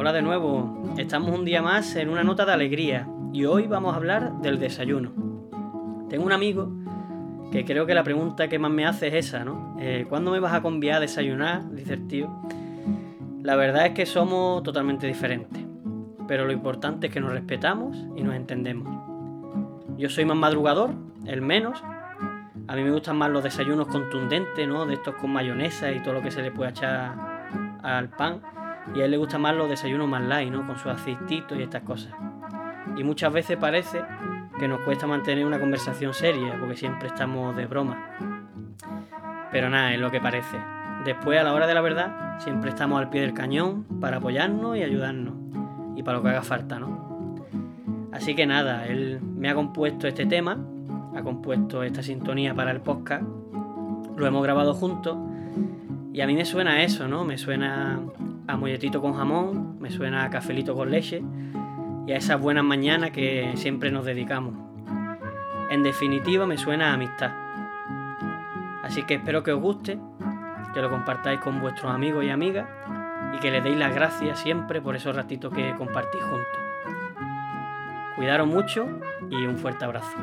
hola de nuevo. Estamos un día más en una nota de alegría y hoy vamos a hablar del desayuno. Tengo un amigo que creo que la pregunta que más me hace es esa, ¿no? Eh, ¿Cuándo me vas a conviar a desayunar? Dice el tío. La verdad es que somos totalmente diferentes, pero lo importante es que nos respetamos y nos entendemos. Yo soy más madrugador, el menos. A mí me gustan más los desayunos contundentes, ¿no? De estos con mayonesa y todo lo que se le puede echar al pan. Y a él le gustan más los desayunos más light, ¿no? Con su aceitito y estas cosas. Y muchas veces parece que nos cuesta mantener una conversación seria, porque siempre estamos de broma. Pero nada, es lo que parece. Después, a la hora de la verdad, siempre estamos al pie del cañón para apoyarnos y ayudarnos. Y para lo que haga falta, ¿no? Así que nada, él me ha compuesto este tema, ha compuesto esta sintonía para el podcast, lo hemos grabado juntos y a mí me suena eso, ¿no? Me suena a molletito con jamón, me suena a cafelito con leche y a esas buenas mañanas que siempre nos dedicamos. En definitiva, me suena a amistad. Así que espero que os guste, que lo compartáis con vuestros amigos y amigas y que les deis las gracias siempre por esos ratitos que compartís juntos. Cuidaros mucho y un fuerte abrazo.